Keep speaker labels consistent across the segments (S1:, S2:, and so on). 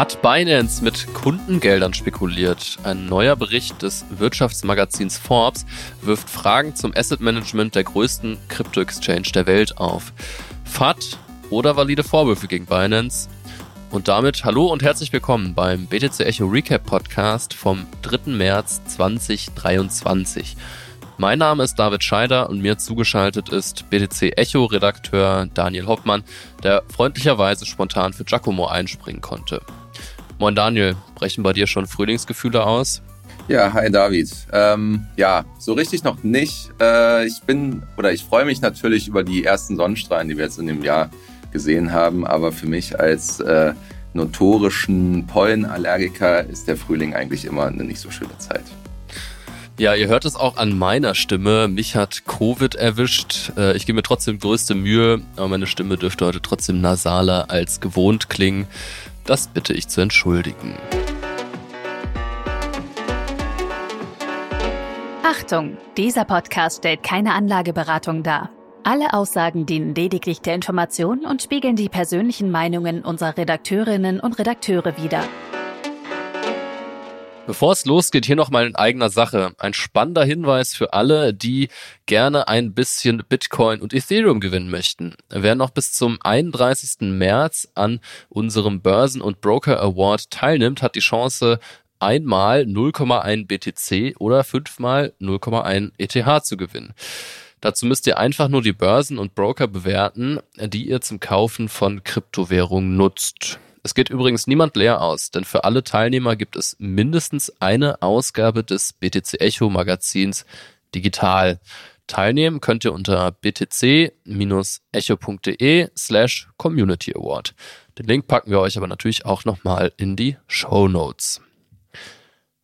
S1: Hat Binance mit Kundengeldern spekuliert? Ein neuer Bericht des Wirtschaftsmagazins Forbes wirft Fragen zum Asset Management der größten Krypto-Exchange der Welt auf. FAT oder valide Vorwürfe gegen Binance? Und damit hallo und herzlich willkommen beim BTC Echo Recap Podcast vom 3. März 2023. Mein Name ist David Scheider und mir zugeschaltet ist BTC Echo Redakteur Daniel Hoffmann, der freundlicherweise spontan für Giacomo einspringen konnte. Moin Daniel, brechen bei dir schon Frühlingsgefühle aus?
S2: Ja, hi David. Ähm, ja, so richtig noch nicht. Äh, ich bin oder ich freue mich natürlich über die ersten Sonnenstrahlen, die wir jetzt in dem Jahr gesehen haben, aber für mich als äh, notorischen Pollenallergiker ist der Frühling eigentlich immer eine nicht so schöne Zeit.
S1: Ja, ihr hört es auch an meiner Stimme. Mich hat Covid erwischt. Äh, ich gebe mir trotzdem größte Mühe, aber meine Stimme dürfte heute trotzdem nasaler als gewohnt klingen. Das bitte ich zu entschuldigen.
S3: Achtung, dieser Podcast stellt keine Anlageberatung dar. Alle Aussagen dienen lediglich der Information und spiegeln die persönlichen Meinungen unserer Redakteurinnen und Redakteure wider.
S1: Bevor es losgeht, hier nochmal in eigener Sache. Ein spannender Hinweis für alle, die gerne ein bisschen Bitcoin und Ethereum gewinnen möchten. Wer noch bis zum 31. März an unserem Börsen- und Broker Award teilnimmt, hat die Chance, einmal 0,1 BTC oder fünfmal 0,1 ETH zu gewinnen. Dazu müsst ihr einfach nur die Börsen und Broker bewerten, die ihr zum Kaufen von Kryptowährungen nutzt. Es geht übrigens niemand leer aus, denn für alle Teilnehmer gibt es mindestens eine Ausgabe des BTC Echo Magazins digital. Teilnehmen könnt ihr unter btc-echo.de slash Community Award. Den Link packen wir euch aber natürlich auch nochmal in die Show Notes.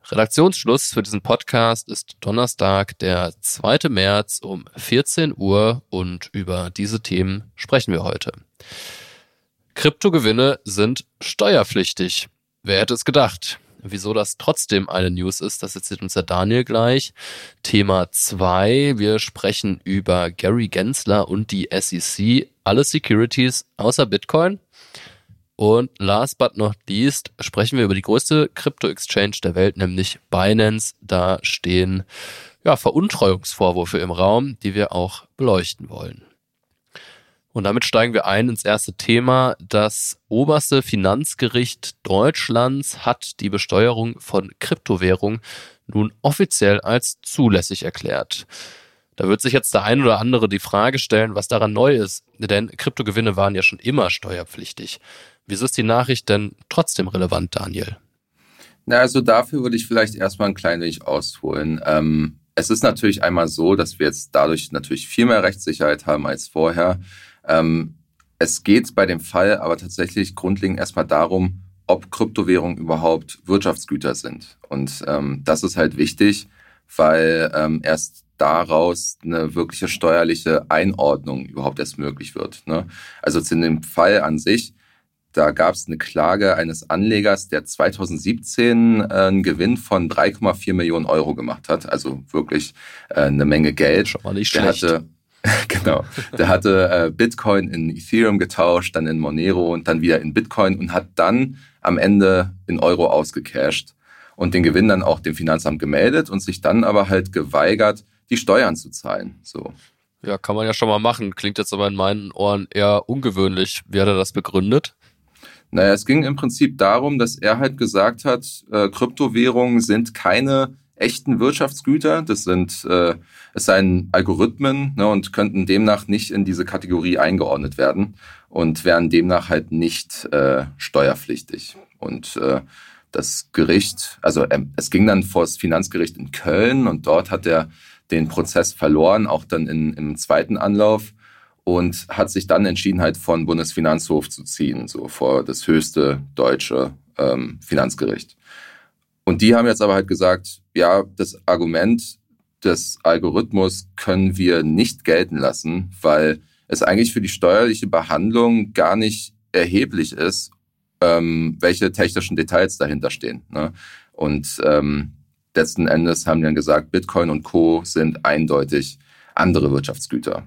S1: Redaktionsschluss für diesen Podcast ist Donnerstag, der 2. März um 14 Uhr und über diese Themen sprechen wir heute. Kryptogewinne sind steuerpflichtig. Wer hätte es gedacht? Wieso das trotzdem eine News ist, das erzählt uns der Daniel gleich. Thema 2, wir sprechen über Gary Gensler und die SEC, alle Securities außer Bitcoin. Und last but not least sprechen wir über die größte Krypto-Exchange der Welt, nämlich Binance. Da stehen ja, Veruntreuungsvorwürfe im Raum, die wir auch beleuchten wollen. Und damit steigen wir ein ins erste Thema. Das oberste Finanzgericht Deutschlands hat die Besteuerung von Kryptowährungen nun offiziell als zulässig erklärt. Da wird sich jetzt der ein oder andere die Frage stellen, was daran neu ist, denn Kryptogewinne waren ja schon immer steuerpflichtig. Wieso ist die Nachricht denn trotzdem relevant, Daniel?
S2: Na, also dafür würde ich vielleicht erstmal ein klein wenig ausholen. Ähm, es ist natürlich einmal so, dass wir jetzt dadurch natürlich viel mehr Rechtssicherheit haben als vorher. Ähm, es geht bei dem Fall aber tatsächlich grundlegend erstmal darum, ob Kryptowährungen überhaupt Wirtschaftsgüter sind. Und ähm, das ist halt wichtig, weil ähm, erst daraus eine wirkliche steuerliche Einordnung überhaupt erst möglich wird. Ne? Also zu dem Fall an sich, da gab es eine Klage eines Anlegers, der 2017 äh, einen Gewinn von 3,4 Millionen Euro gemacht hat. Also wirklich äh, eine Menge Geld.
S1: Schon mal nicht
S2: der
S1: schlecht.
S2: Hatte, genau. Der hatte äh, Bitcoin in Ethereum getauscht, dann in Monero und dann wieder in Bitcoin und hat dann am Ende in Euro ausgecasht und den Gewinn dann auch dem Finanzamt gemeldet und sich dann aber halt geweigert, die Steuern zu zahlen. So.
S1: Ja, kann man ja schon mal machen. Klingt jetzt aber in meinen Ohren eher ungewöhnlich. Wie hat er das begründet?
S2: Naja, es ging im Prinzip darum, dass er halt gesagt hat, äh, Kryptowährungen sind keine echten Wirtschaftsgüter. Das sind, äh, es seien Algorithmen ne, und könnten demnach nicht in diese Kategorie eingeordnet werden und wären demnach halt nicht äh, steuerpflichtig. Und äh, das Gericht, also ähm, es ging dann vor das Finanzgericht in Köln und dort hat er den Prozess verloren, auch dann in, im zweiten Anlauf und hat sich dann entschieden, halt von Bundesfinanzhof zu ziehen, so vor das höchste deutsche ähm, Finanzgericht. Und die haben jetzt aber halt gesagt, ja, das Argument des Algorithmus können wir nicht gelten lassen, weil es eigentlich für die steuerliche Behandlung gar nicht erheblich ist, ähm, welche technischen Details dahinter stehen. Ne? Und ähm, letzten Endes haben die dann gesagt, Bitcoin und Co. sind eindeutig andere Wirtschaftsgüter.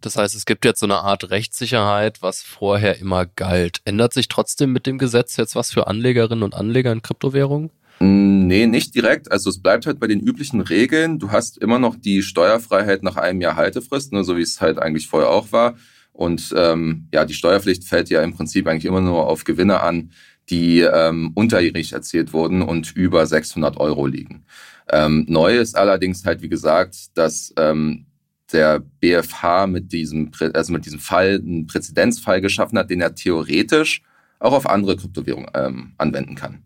S1: Das heißt, es gibt jetzt so eine Art Rechtssicherheit, was vorher immer galt. Ändert sich trotzdem mit dem Gesetz jetzt was für Anlegerinnen und Anleger in Kryptowährungen?
S2: Mm, nee, nicht direkt. Also es bleibt halt bei den üblichen Regeln. Du hast immer noch die Steuerfreiheit nach einem Jahr Haltefrist, ne, so wie es halt eigentlich vorher auch war. Und ähm, ja, die Steuerpflicht fällt ja im Prinzip eigentlich immer nur auf Gewinne an, die ähm, unterjährig erzielt wurden und über 600 Euro liegen. Ähm, neu ist allerdings halt, wie gesagt, dass ähm, der BFH mit diesem, also mit diesem Fall einen Präzedenzfall geschaffen hat, den er theoretisch auch auf andere Kryptowährungen ähm, anwenden kann.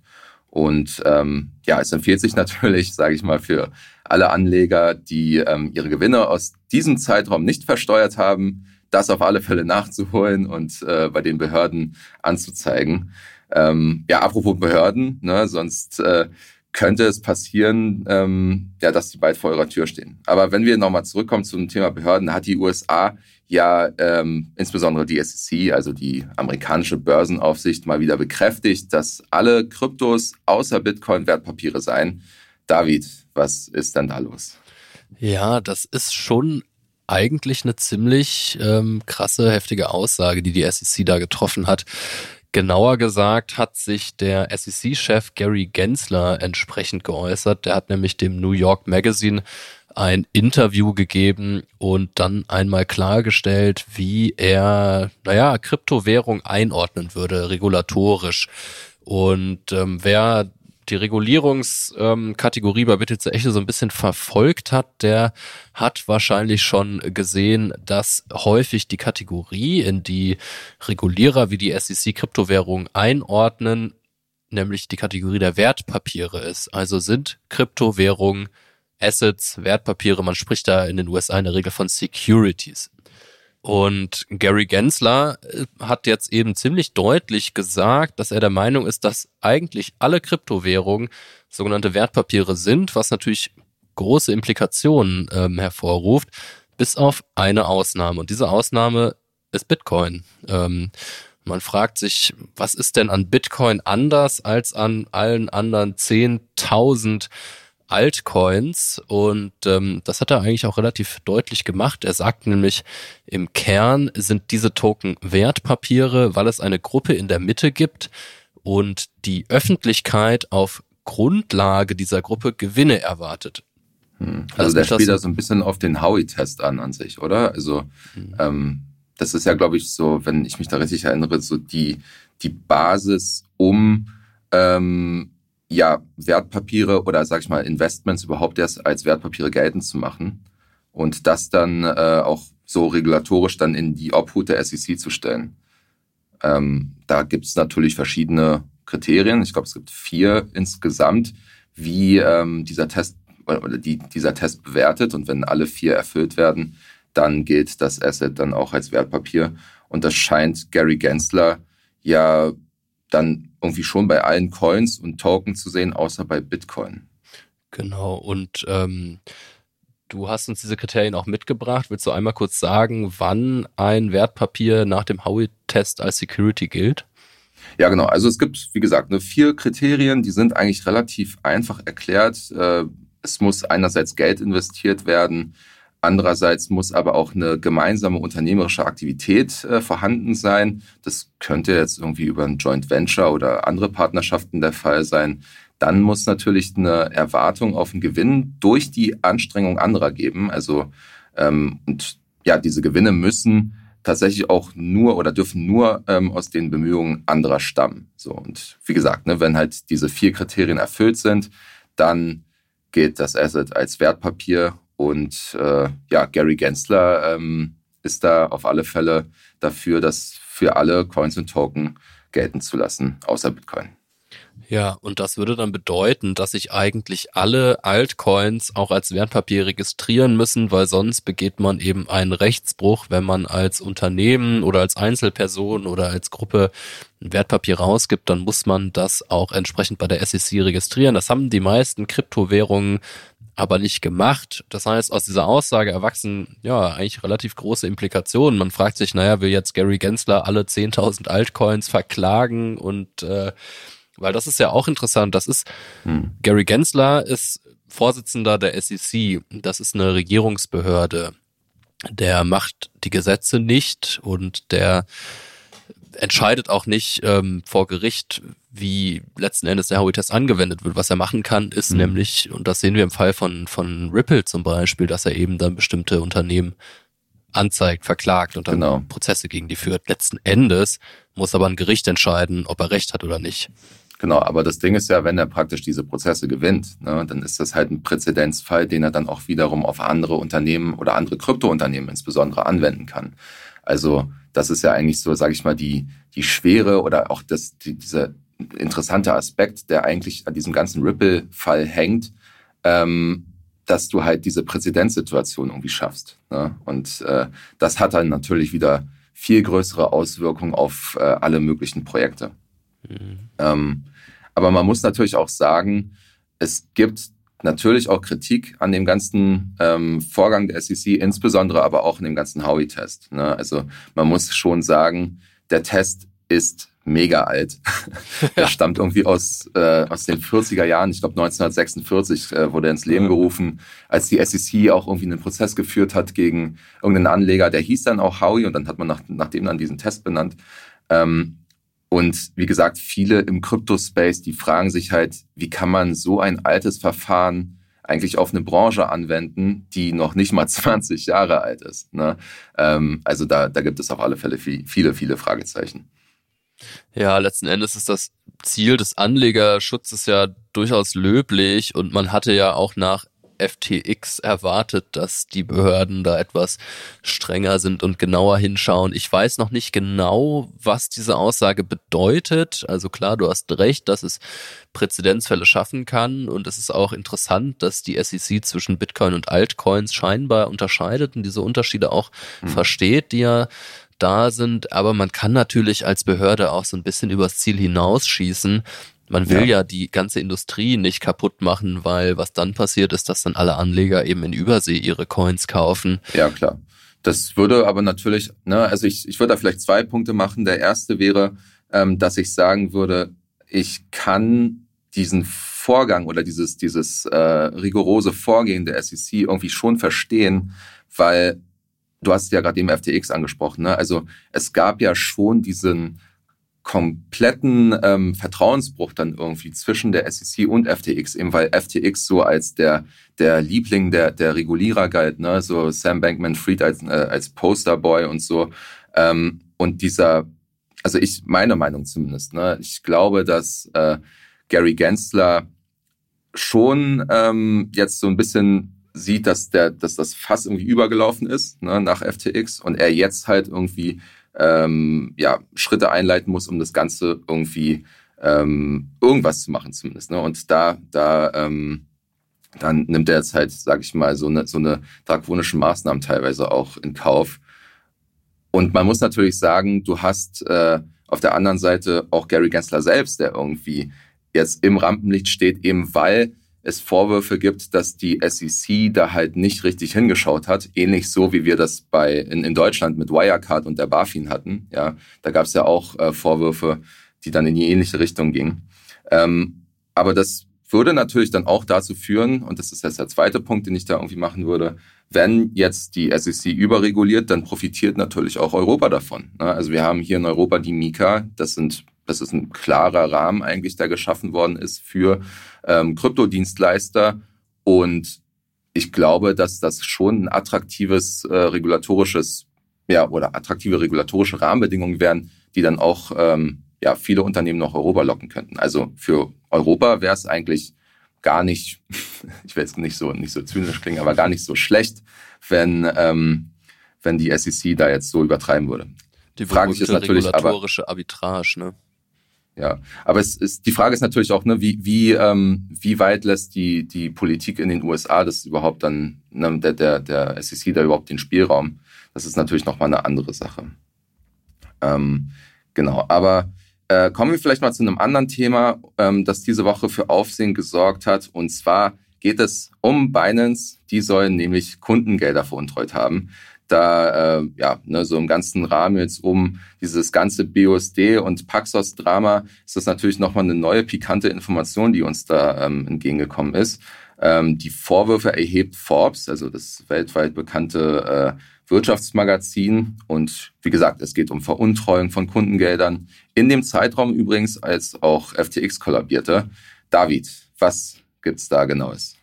S2: Und ähm, ja, es empfiehlt sich natürlich, sage ich mal, für alle Anleger, die ähm, ihre Gewinne aus diesem Zeitraum nicht versteuert haben, das auf alle Fälle nachzuholen und äh, bei den Behörden anzuzeigen. Ähm, ja, apropos Behörden, ne, sonst äh, könnte es passieren, ähm, ja, dass die bald vor eurer Tür stehen. Aber wenn wir nochmal zurückkommen zum Thema Behörden, hat die USA ja ähm, insbesondere die SEC, also die amerikanische Börsenaufsicht, mal wieder bekräftigt, dass alle Kryptos außer Bitcoin Wertpapiere seien. David, was ist denn da los?
S1: Ja, das ist schon eigentlich eine ziemlich ähm, krasse, heftige Aussage, die die SEC da getroffen hat. Genauer gesagt hat sich der SEC-Chef Gary Gensler entsprechend geäußert. Der hat nämlich dem New York Magazine ein Interview gegeben und dann einmal klargestellt, wie er, naja, Kryptowährung einordnen würde, regulatorisch. Und ähm, wer die Regulierungskategorie bei BTC Echte so ein bisschen verfolgt hat, der hat wahrscheinlich schon gesehen, dass häufig die Kategorie, in die Regulierer wie die SEC Kryptowährungen einordnen, nämlich die Kategorie der Wertpapiere ist. Also sind Kryptowährungen Assets, Wertpapiere, man spricht da in den USA in der Regel von Securities. Und Gary Gensler äh, hat jetzt eben ziemlich deutlich gesagt, dass er der Meinung ist, dass eigentlich alle Kryptowährungen sogenannte Wertpapiere sind, was natürlich große Implikationen ähm, hervorruft, bis auf eine Ausnahme. Und diese Ausnahme ist Bitcoin. Ähm, man fragt sich, was ist denn an Bitcoin anders als an allen anderen 10.000 Altcoins und ähm, das hat er eigentlich auch relativ deutlich gemacht. Er sagt nämlich, im Kern sind diese Token Wertpapiere, weil es eine Gruppe in der Mitte gibt und die Öffentlichkeit auf Grundlage dieser Gruppe Gewinne erwartet.
S2: Hm. Also, also der spielt da so ein bisschen auf den Howie-Test an an sich, oder? Also hm. ähm, das ist ja, glaube ich, so, wenn ich mich da richtig erinnere, so die, die Basis, um ähm, ja, Wertpapiere oder sag ich mal Investments überhaupt erst als Wertpapiere geltend zu machen und das dann äh, auch so regulatorisch dann in die Obhut der SEC zu stellen. Ähm, da gibt es natürlich verschiedene Kriterien. Ich glaube, es gibt vier insgesamt, wie ähm, dieser Test oder die, dieser Test bewertet. Und wenn alle vier erfüllt werden, dann gilt das Asset dann auch als Wertpapier. Und das scheint Gary Gensler ja dann irgendwie schon bei allen Coins und Token zu sehen, außer bei Bitcoin.
S1: Genau, und ähm, du hast uns diese Kriterien auch mitgebracht. Willst du einmal kurz sagen, wann ein Wertpapier nach dem Howey-Test als Security gilt?
S2: Ja, genau. Also es gibt, wie gesagt, nur vier Kriterien, die sind eigentlich relativ einfach erklärt. Äh, es muss einerseits Geld investiert werden, Andererseits muss aber auch eine gemeinsame unternehmerische Aktivität äh, vorhanden sein. Das könnte jetzt irgendwie über ein Joint Venture oder andere Partnerschaften der Fall sein. Dann muss natürlich eine Erwartung auf einen Gewinn durch die Anstrengung anderer geben. Also ähm, und ja, diese Gewinne müssen tatsächlich auch nur oder dürfen nur ähm, aus den Bemühungen anderer stammen. So und wie gesagt, ne, wenn halt diese vier Kriterien erfüllt sind, dann gilt das Asset als Wertpapier und äh, ja, Gary Gensler ähm, ist da auf alle Fälle dafür, das für alle Coins und Token gelten zu lassen, außer Bitcoin.
S1: Ja, und das würde dann bedeuten, dass sich eigentlich alle Altcoins auch als Wertpapier registrieren müssen, weil sonst begeht man eben einen Rechtsbruch, wenn man als Unternehmen oder als Einzelperson oder als Gruppe ein Wertpapier rausgibt, dann muss man das auch entsprechend bei der SEC registrieren. Das haben die meisten Kryptowährungen aber nicht gemacht. Das heißt, aus dieser Aussage erwachsen ja eigentlich relativ große Implikationen. Man fragt sich, naja, will jetzt Gary Gensler alle 10.000 Altcoins verklagen und äh, weil das ist ja auch interessant. Das ist hm. Gary Gensler ist Vorsitzender der SEC. Das ist eine Regierungsbehörde. der macht die Gesetze nicht und der entscheidet auch nicht ähm, vor Gericht, wie letzten Endes der Howey-Test angewendet wird. Was er machen kann, ist mhm. nämlich, und das sehen wir im Fall von, von Ripple zum Beispiel, dass er eben dann bestimmte Unternehmen anzeigt, verklagt und dann genau. Prozesse gegen die führt. Letzten Endes muss aber ein Gericht entscheiden, ob er recht hat oder nicht.
S2: Genau, aber das Ding ist ja, wenn er praktisch diese Prozesse gewinnt, ne, dann ist das halt ein Präzedenzfall, den er dann auch wiederum auf andere Unternehmen oder andere Kryptounternehmen insbesondere anwenden kann. Also das ist ja eigentlich so, sage ich mal, die, die Schwere oder auch das, die, dieser interessante Aspekt, der eigentlich an diesem ganzen Ripple-Fall hängt, ähm, dass du halt diese Präzedenzsituation irgendwie schaffst. Ne? Und äh, das hat dann natürlich wieder viel größere Auswirkungen auf äh, alle möglichen Projekte. Mhm. Ähm, aber man muss natürlich auch sagen, es gibt natürlich auch Kritik an dem ganzen ähm, Vorgang der SEC, insbesondere aber auch in dem ganzen Howey-Test. Ne? Also man muss schon sagen, der Test ist mega alt. der stammt irgendwie aus, äh, aus den 40er Jahren. Ich glaube 1946 äh, wurde er ins Leben gerufen, als die SEC auch irgendwie einen Prozess geführt hat gegen irgendeinen Anleger. Der hieß dann auch Howie und dann hat man nach, nach dem dann diesen Test benannt. Ähm, und wie gesagt, viele im Crypto-Space, die fragen sich halt, wie kann man so ein altes Verfahren eigentlich auf eine Branche anwenden, die noch nicht mal 20 Jahre alt ist. Ne? Ähm, also da, da gibt es auf alle Fälle viele, viele Fragezeichen.
S1: Ja, letzten Endes ist das Ziel des Anlegerschutzes ja durchaus löblich und man hatte ja auch nach FTX erwartet, dass die Behörden da etwas strenger sind und genauer hinschauen. Ich weiß noch nicht genau, was diese Aussage bedeutet. Also klar, du hast recht, dass es Präzedenzfälle schaffen kann und es ist auch interessant, dass die SEC zwischen Bitcoin und Altcoins scheinbar unterscheidet und diese Unterschiede auch hm. versteht, die ja da sind, aber man kann natürlich als Behörde auch so ein bisschen übers Ziel hinausschießen man will ja. ja. die ganze Industrie nicht kaputt machen, weil was dann passiert ist, dass dann alle Anleger eben in Übersee ihre Coins kaufen.
S2: Ja, klar. Das würde aber natürlich, ne, also ich, ich würde da vielleicht zwei Punkte machen. Der erste wäre, ähm, dass ich sagen würde, ich kann diesen Vorgang oder dieses, dieses äh, rigorose Vorgehen der SEC irgendwie schon verstehen, weil du hast ja gerade eben FTX angesprochen. Ne? Also es gab ja schon diesen kompletten ähm, Vertrauensbruch dann irgendwie zwischen der SEC und FTX, eben weil FTX so als der, der Liebling der, der Regulierer galt, ne? so Sam Bankman-Fried als, äh, als Posterboy und so. Ähm, und dieser, also ich, meine Meinung zumindest, ne? ich glaube, dass äh, Gary Gensler schon ähm, jetzt so ein bisschen sieht, dass der, dass das Fass irgendwie übergelaufen ist ne, nach FTX und er jetzt halt irgendwie ähm, ja, Schritte einleiten muss, um das Ganze irgendwie ähm, irgendwas zu machen zumindest. Ne? Und da, da, ähm, dann nimmt er jetzt halt, sag ich mal, so eine, so eine drakonische Maßnahmen teilweise auch in Kauf. Und man muss natürlich sagen, du hast äh, auf der anderen Seite auch Gary Gensler selbst, der irgendwie jetzt im Rampenlicht steht, eben weil es Vorwürfe gibt, dass die SEC da halt nicht richtig hingeschaut hat, ähnlich so wie wir das bei in, in Deutschland mit Wirecard und der BaFin hatten. Ja, da gab es ja auch äh, Vorwürfe, die dann in die ähnliche Richtung gingen. Ähm, aber das würde natürlich dann auch dazu führen, und das ist jetzt der zweite Punkt, den ich da irgendwie machen würde, wenn jetzt die SEC überreguliert, dann profitiert natürlich auch Europa davon. Ne? Also wir haben hier in Europa die Mika, das sind das ist ein klarer Rahmen eigentlich, der geschaffen worden ist für ähm, Kryptodienstleister. Und ich glaube, dass das schon ein attraktives äh, regulatorisches, ja, oder attraktive regulatorische Rahmenbedingungen wären, die dann auch ähm, ja, viele Unternehmen nach Europa locken könnten. Also für Europa wäre es eigentlich gar nicht, ich will jetzt nicht so, nicht so zynisch klingen, aber gar nicht so schlecht, wenn, ähm, wenn die SEC da jetzt so übertreiben würde.
S1: Die Frage ist natürlich regulatorische aber, Arbitrage, ne?
S2: Ja, aber es ist die Frage ist natürlich auch, ne, wie wie ähm, wie weit lässt die die Politik in den USA das überhaupt dann ne, der der der SEC da überhaupt den Spielraum? Das ist natürlich noch mal eine andere Sache. Ähm, genau, aber äh, kommen wir vielleicht mal zu einem anderen Thema, ähm, das diese Woche für Aufsehen gesorgt hat. Und zwar geht es um Binance. Die sollen nämlich Kundengelder veruntreut haben da äh, ja ne, so im ganzen Rahmen jetzt um dieses ganze BUSD und Paxos-Drama ist das natürlich nochmal eine neue pikante Information, die uns da ähm, entgegengekommen ist. Ähm, die Vorwürfe erhebt Forbes, also das weltweit bekannte äh, Wirtschaftsmagazin. Und wie gesagt, es geht um Veruntreuung von Kundengeldern. In dem Zeitraum übrigens, als auch FTX kollabierte. David, was gibt's da genaues?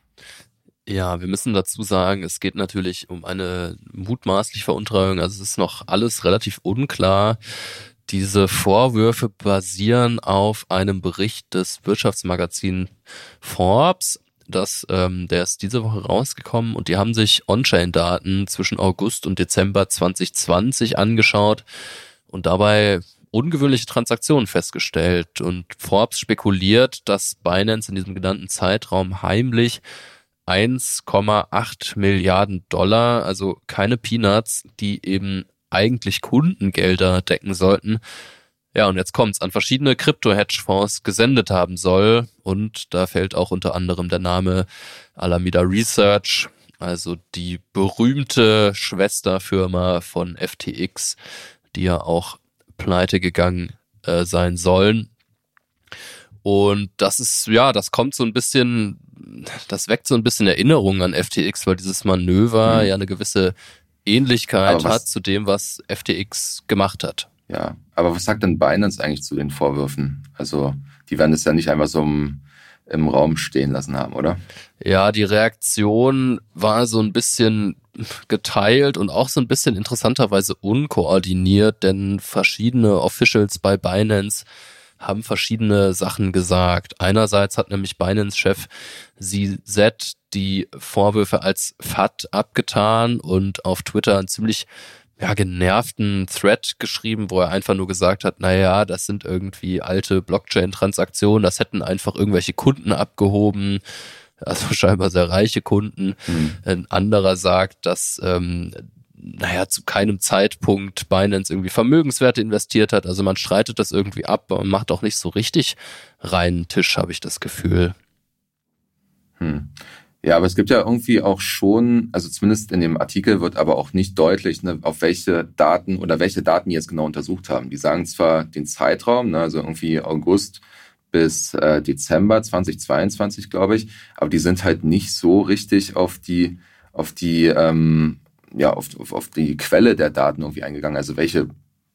S1: Ja, wir müssen dazu sagen, es geht natürlich um eine mutmaßliche Veruntreuung. Also es ist noch alles relativ unklar. Diese Vorwürfe basieren auf einem Bericht des Wirtschaftsmagazins Forbes. Das, ähm, der ist diese Woche rausgekommen und die haben sich On-Chain-Daten zwischen August und Dezember 2020 angeschaut und dabei ungewöhnliche Transaktionen festgestellt. Und Forbes spekuliert, dass Binance in diesem genannten Zeitraum heimlich 1,8 Milliarden Dollar, also keine Peanuts, die eben eigentlich Kundengelder decken sollten. Ja, und jetzt kommt's, an verschiedene Krypto-Hedgefonds gesendet haben soll. Und da fällt auch unter anderem der Name Alameda Research, also die berühmte Schwesterfirma von FTX, die ja auch pleite gegangen äh, sein sollen. Und das ist, ja, das kommt so ein bisschen, das weckt so ein bisschen Erinnerungen an FTX, weil dieses Manöver mhm. ja eine gewisse Ähnlichkeit hat zu dem, was FTX gemacht hat.
S2: Ja, aber was sagt denn Binance eigentlich zu den Vorwürfen? Also, die werden es ja nicht einfach so im, im Raum stehen lassen haben, oder?
S1: Ja, die Reaktion war so ein bisschen geteilt und auch so ein bisschen interessanterweise unkoordiniert, denn verschiedene Officials bei Binance haben verschiedene Sachen gesagt. Einerseits hat nämlich Binance-Chef CZ die Vorwürfe als FAT abgetan und auf Twitter einen ziemlich ja, genervten Thread geschrieben, wo er einfach nur gesagt hat, naja, das sind irgendwie alte Blockchain-Transaktionen, das hätten einfach irgendwelche Kunden abgehoben, also scheinbar sehr reiche Kunden. Mhm. Ein anderer sagt, dass ähm, naja, zu keinem Zeitpunkt Binance irgendwie Vermögenswerte investiert hat. Also man streitet das irgendwie ab, man macht auch nicht so richtig reinen Tisch, habe ich das Gefühl.
S2: Hm. Ja, aber es gibt ja irgendwie auch schon, also zumindest in dem Artikel wird aber auch nicht deutlich, ne, auf welche Daten oder welche Daten die jetzt genau untersucht haben. Die sagen zwar den Zeitraum, ne, also irgendwie August bis äh, Dezember 2022, glaube ich, aber die sind halt nicht so richtig auf die auf die ähm, ja, auf, auf, auf die Quelle der Daten irgendwie eingegangen. Also welche,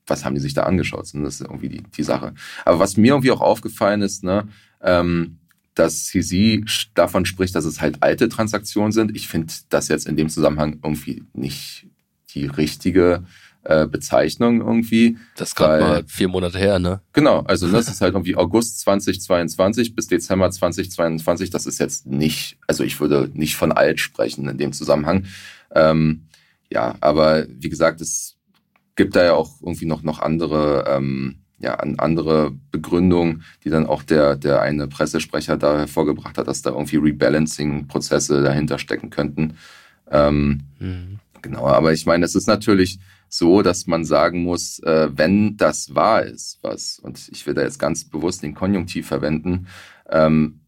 S2: was haben die sich da angeschaut? Das ist irgendwie die, die Sache. Aber was mir irgendwie auch aufgefallen ist, ne, ähm, dass CZ davon spricht, dass es halt alte Transaktionen sind. Ich finde das jetzt in dem Zusammenhang irgendwie nicht die richtige äh, Bezeichnung irgendwie.
S1: Das ist gerade mal vier Monate her, ne?
S2: Genau, also das ist halt irgendwie August 2022 bis Dezember 2022. Das ist jetzt nicht, also ich würde nicht von alt sprechen in dem Zusammenhang. Ähm, ja, aber wie gesagt, es gibt da ja auch irgendwie noch, noch andere, ähm, ja, andere Begründungen, die dann auch der, der eine Pressesprecher da hervorgebracht hat, dass da irgendwie Rebalancing-Prozesse dahinter stecken könnten. Ähm, mhm. Genau, aber ich meine, es ist natürlich so, dass man sagen muss, äh, wenn das wahr ist, was, und ich will da jetzt ganz bewusst den Konjunktiv verwenden, ähm,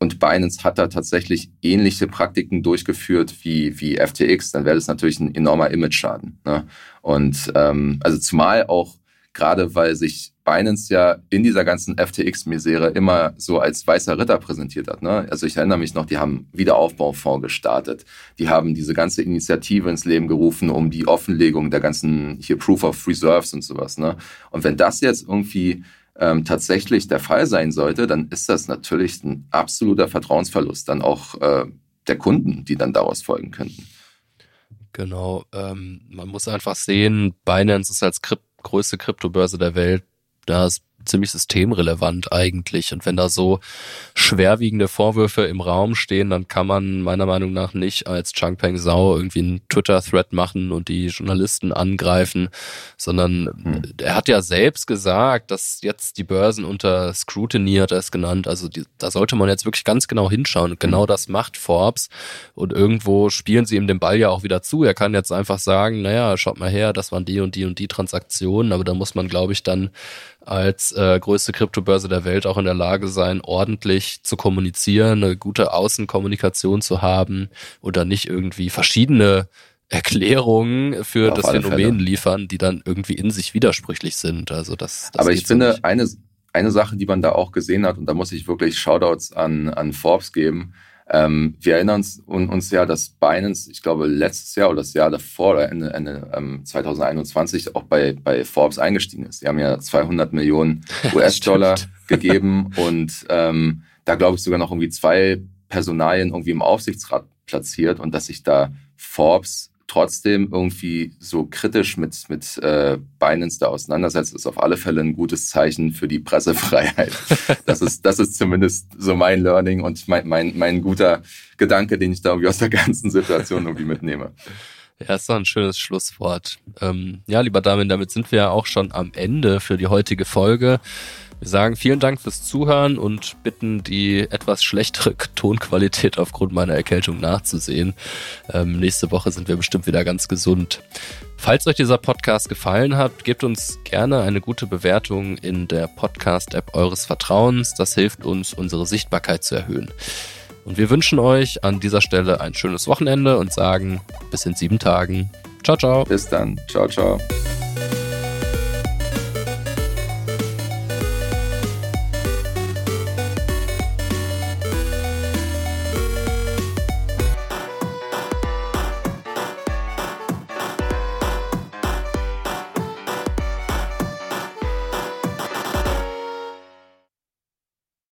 S2: und Binance hat da tatsächlich ähnliche Praktiken durchgeführt wie, wie FTX, dann wäre das natürlich ein enormer Image-Schaden. Ne? Und ähm, also zumal auch gerade weil sich Binance ja in dieser ganzen FTX-Misere immer so als weißer Ritter präsentiert hat. Ne? Also ich erinnere mich noch, die haben Wiederaufbaufonds gestartet. Die haben diese ganze Initiative ins Leben gerufen, um die Offenlegung der ganzen hier Proof of Reserves und sowas. Ne? Und wenn das jetzt irgendwie ähm, tatsächlich der Fall sein sollte, dann ist das natürlich ein absoluter Vertrauensverlust dann auch äh, der Kunden, die dann daraus folgen könnten.
S1: Genau, ähm, man muss einfach sehen, Binance ist als Krypt größte Kryptobörse der Welt, da ist ziemlich systemrelevant eigentlich. Und wenn da so schwerwiegende Vorwürfe im Raum stehen, dann kann man meiner Meinung nach nicht als Changpeng Sau irgendwie einen Twitter-Thread machen und die Journalisten angreifen, sondern hm. er hat ja selbst gesagt, dass jetzt die Börsen unter Scrutiny hat er es genannt. Also die, da sollte man jetzt wirklich ganz genau hinschauen. Und genau hm. das macht Forbes. Und irgendwo spielen sie ihm den Ball ja auch wieder zu. Er kann jetzt einfach sagen, naja, schaut mal her, das waren die und die und die Transaktionen. Aber da muss man, glaube ich, dann als äh, größte Kryptobörse der Welt auch in der Lage sein, ordentlich zu kommunizieren, eine gute Außenkommunikation zu haben oder nicht irgendwie verschiedene Erklärungen für ja, das Phänomen Fälle. liefern, die dann irgendwie in sich widersprüchlich sind. Also das, das
S2: Aber ich finde, eine, eine Sache, die man da auch gesehen hat, und da muss ich wirklich Shoutouts an, an Forbes geben, Ähm, wir erinnern uns, uns ja, dass Binance, ich glaube, letztes Jahr oder das Jahr davor oder Ende, Ende ähm, 2021 auch bei, bei Forbes eingestiegen ist. Die haben ja 200 Millionen US-Dollar gegeben und ähm, da glaube ich sogar noch irgendwie zwei Personalien irgendwie im Aufsichtsrat platziert und dass sich da Forbes trotzdem irgendwie so kritisch mit, mit äh, Binance da auseinandersetzt, ist auf alle Fälle ein gutes Zeichen für die Pressefreiheit. das, ist, das ist zumindest so mein Learning und mein, mein, mein guter Gedanke, den ich da irgendwie aus der ganzen Situation irgendwie mitnehme.
S1: Ja, ist doch ein schönes Schlusswort. Ähm, ja, lieber Damin, damit sind wir ja auch schon am Ende für die heutige Folge. Wir sagen vielen Dank fürs Zuhören und bitten die etwas schlechtere Tonqualität aufgrund meiner Erkältung nachzusehen. Ähm, nächste Woche sind wir bestimmt wieder ganz gesund. Falls euch dieser Podcast gefallen hat, gebt uns gerne eine gute Bewertung in der Podcast-App eures Vertrauens. Das hilft uns, unsere Sichtbarkeit zu erhöhen. Und wir wünschen euch an dieser Stelle ein schönes Wochenende und sagen bis in sieben Tagen. Ciao, ciao.
S2: Bis dann. Ciao, ciao.